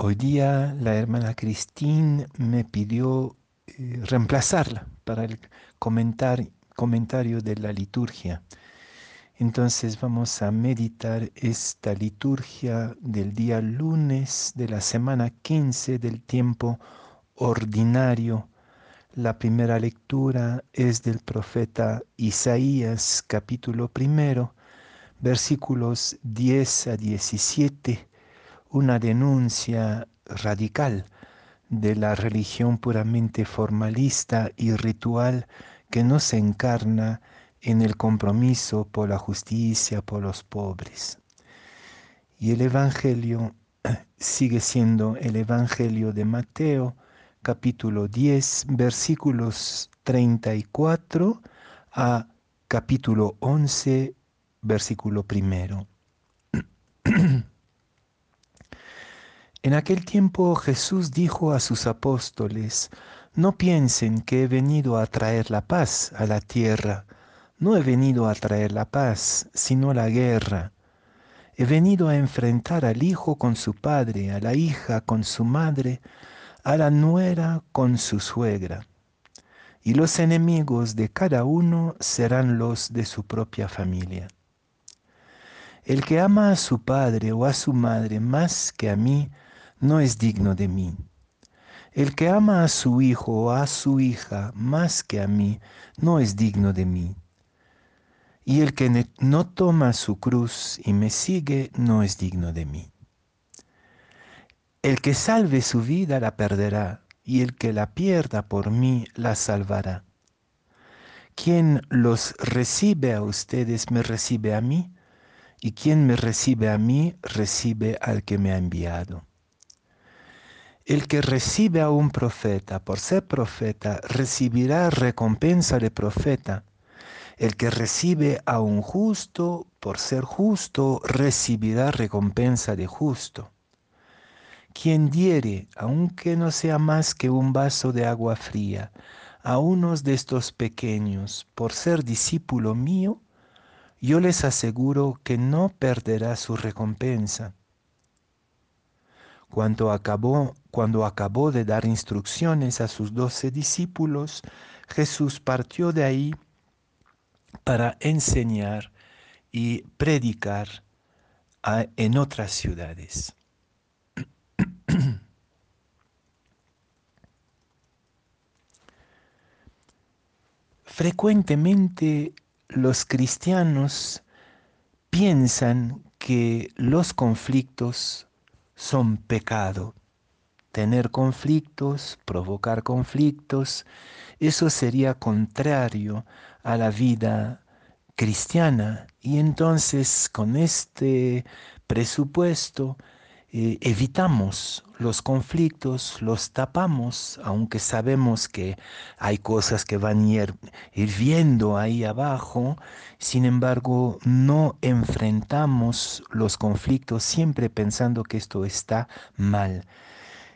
hoy día la hermana Cristín me pidió eh, reemplazarla para el comentario de la liturgia. Entonces vamos a meditar esta liturgia del día lunes de la semana 15 del tiempo ordinario. La primera lectura es del profeta Isaías capítulo primero, versículos 10 a 17, una denuncia radical de la religión puramente formalista y ritual que no se encarna en el compromiso por la justicia, por los pobres. Y el Evangelio sigue siendo el Evangelio de Mateo, capítulo 10, versículos 34 a capítulo 11, versículo primero. En aquel tiempo Jesús dijo a sus apóstoles, no piensen que he venido a traer la paz a la tierra. No he venido a traer la paz, sino la guerra. He venido a enfrentar al hijo con su padre, a la hija con su madre, a la nuera con su suegra. Y los enemigos de cada uno serán los de su propia familia. El que ama a su padre o a su madre más que a mí, no es digno de mí. El que ama a su hijo o a su hija más que a mí, no es digno de mí. Y el que no toma su cruz y me sigue no es digno de mí. El que salve su vida la perderá, y el que la pierda por mí la salvará. Quien los recibe a ustedes me recibe a mí, y quien me recibe a mí recibe al que me ha enviado. El que recibe a un profeta por ser profeta recibirá recompensa de profeta el que recibe a un justo por ser justo recibirá recompensa de justo. Quien diere, aunque no sea más que un vaso de agua fría, a unos de estos pequeños por ser discípulo mío, yo les aseguro que no perderá su recompensa. Cuando acabó, cuando acabó de dar instrucciones a sus doce discípulos, Jesús partió de ahí para enseñar y predicar en otras ciudades. Frecuentemente los cristianos piensan que los conflictos son pecado. Tener conflictos, provocar conflictos, eso sería contrario a la vida cristiana. Y entonces con este presupuesto eh, evitamos los conflictos, los tapamos, aunque sabemos que hay cosas que van hirviendo ahí abajo, sin embargo no enfrentamos los conflictos siempre pensando que esto está mal.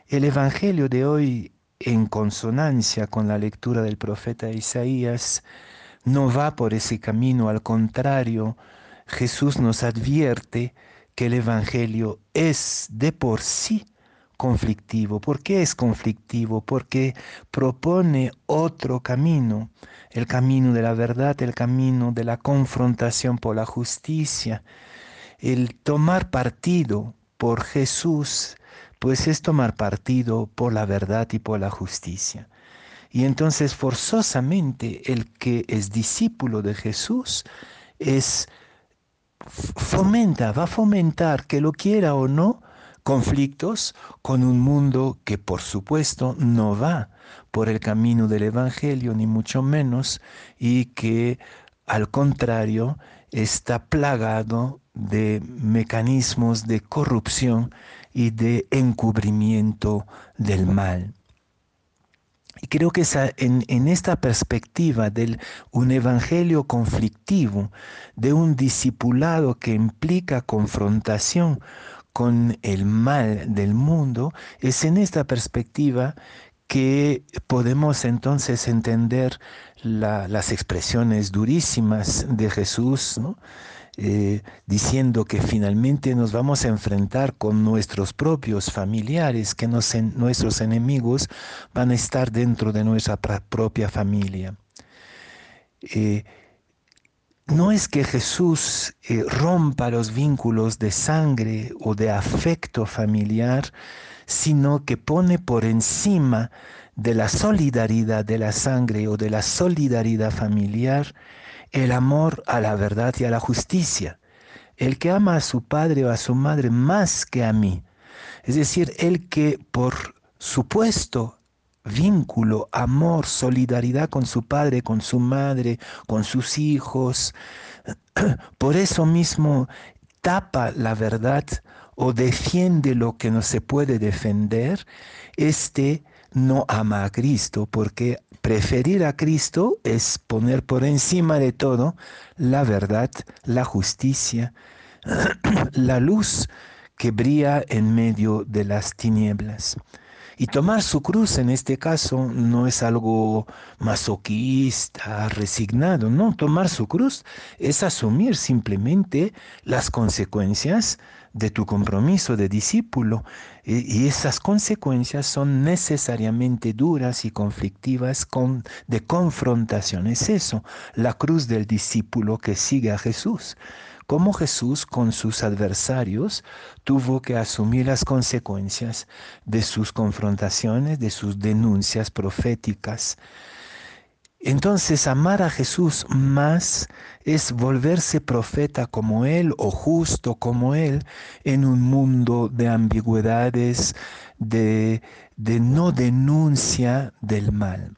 El Evangelio de hoy, en consonancia con la lectura del profeta Isaías, no va por ese camino, al contrario, Jesús nos advierte que el Evangelio es de por sí conflictivo. ¿Por qué es conflictivo? Porque propone otro camino, el camino de la verdad, el camino de la confrontación por la justicia. El tomar partido por Jesús, pues es tomar partido por la verdad y por la justicia. Y entonces forzosamente el que es discípulo de Jesús es fomenta, va a fomentar, que lo quiera o no, conflictos con un mundo que por supuesto no va por el camino del Evangelio, ni mucho menos, y que al contrario está plagado de mecanismos de corrupción y de encubrimiento del mal. Creo que en, en, esta perspectiva de un evangelio conflictivo, de un discipulado que implica confrontación con el mal del mundo, es en esta perspectiva que podemos entonces entender las expresiones durísimas de Jesús, eh, diciendo que finalmente nos vamos a enfrentar con nuestros propios familiares, que nuestros enemigos van a estar dentro de nuestra propia familia. Eh, no es que Jesús eh, rompa los vínculos de sangre o de afecto familiar, sino que pone por encima de la solidaridad de la sangre o de la solidaridad familiar el amor a la verdad y a la justicia. El que ama a su padre o a su madre más que a mí. Es decir, el que por supuesto vínculo, amor, solidaridad con su padre, con su madre, con sus hijos. Por eso mismo tapa la verdad o defiende lo que no se puede defender, este no ama a Cristo, porque preferir a Cristo es poner por encima de todo la verdad, la justicia, la luz que brilla en medio de las tinieblas. Y tomar su cruz en este caso no es algo masoquista, resignado, no, tomar su cruz es asumir simplemente las consecuencias de tu compromiso de discípulo. Y, esas consecuencias son necesariamente duras y conflictivas con, de confrontación. Es eso, la cruz del discípulo que sigue a Jesús cómo Jesús con sus adversarios tuvo que asumir las consecuencias de sus confrontaciones, de sus denuncias proféticas. Entonces amar a Jesús más es volverse profeta como Él o justo como Él en un mundo de ambigüedades, de, de no denuncia del mal.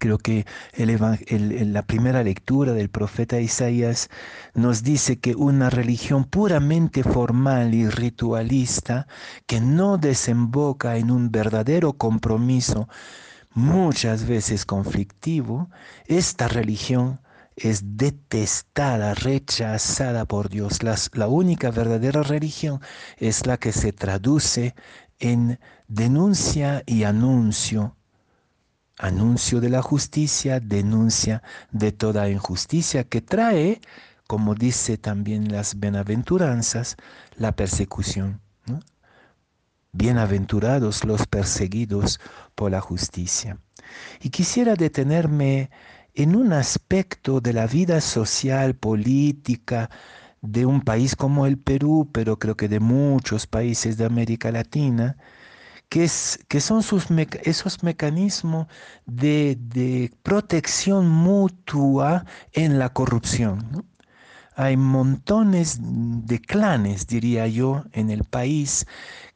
Creo que la primera lectura del profeta Isaías nos dice que una religión puramente formal y ritualista que no desemboca en un verdadero compromiso, muchas veces conflictivo, esta religión es detestada, rechazada por Dios. la única verdadera religión es la que se traduce en denuncia y anuncio anuncio de la justicia, denuncia de toda injusticia que trae, como dice también las bienaventuranzas, la persecución. Bienaventurados los perseguidos por la justicia. Y quisiera detenerme en un aspecto de la vida social, política, de un país como el Perú, pero creo que de muchos países de América Latina, que, son sus esos mecanismos de, protección mutua en la corrupción. Hay montones de clanes, diría yo, en el país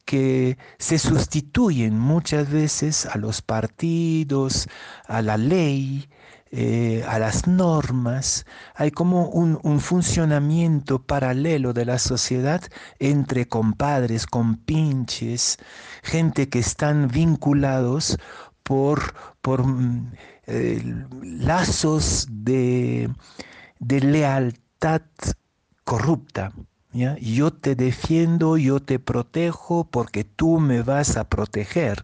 que se sustituyen muchas veces a los partidos, a la ley, eh, a las normas, hay como un, funcionamiento paralelo de la sociedad entre compadres, compinches, gente que están vinculados por, por mm, lazos de, de lealtad corrupta. Yo te defiendo, yo te protejo porque tú me vas a proteger.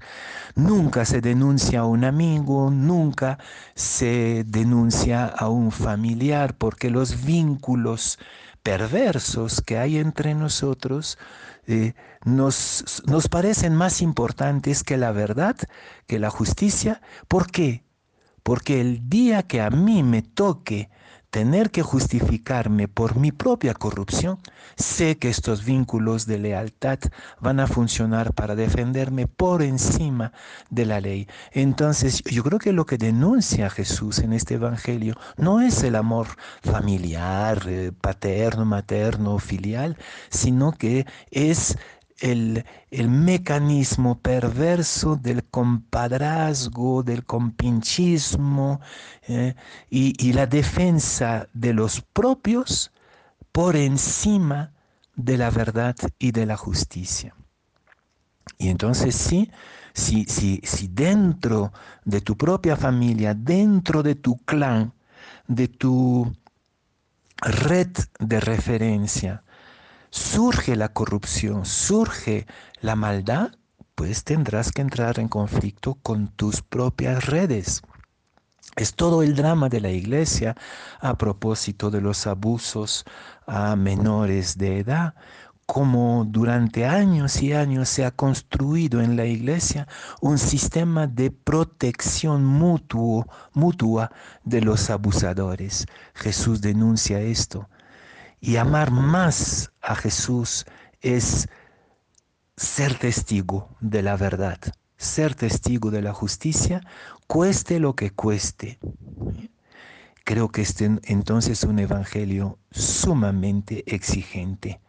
Nunca se denuncia a un amigo, nunca se denuncia a un familiar porque los vínculos perversos que hay entre nosotros eh, nos, nos parecen más importantes que la verdad, que la justicia. ¿Por qué? Porque el día que a mí me toque tener que justificarme por mi propia corrupción, sé que estos vínculos de lealtad van a funcionar para defenderme por encima de la ley. Entonces, yo creo que lo que denuncia Jesús en este Evangelio no es el amor familiar, eh, paterno, materno, filial, sino que es el, mecanismo perverso del compadrazgo, del compinchismo eh, y, la defensa de los propios por encima de la verdad y de la justicia. Y entonces sí, si, si, si dentro de tu propia familia, dentro de tu clan, de tu red de referencia, surge la corrupción, surge la maldad, pues tendrás que entrar en conflicto con tus propias redes. Es todo el drama de la iglesia a propósito de los abusos a menores de edad, como durante años y años se ha construido en la iglesia un sistema de protección mutuo, mutua de los abusadores. Jesús denuncia esto. Y amar más a Jesús es ser testigo de la verdad ser testigo de la justicia, cueste lo que cueste. Creo que este entonces es un evangelio sumamente exigente.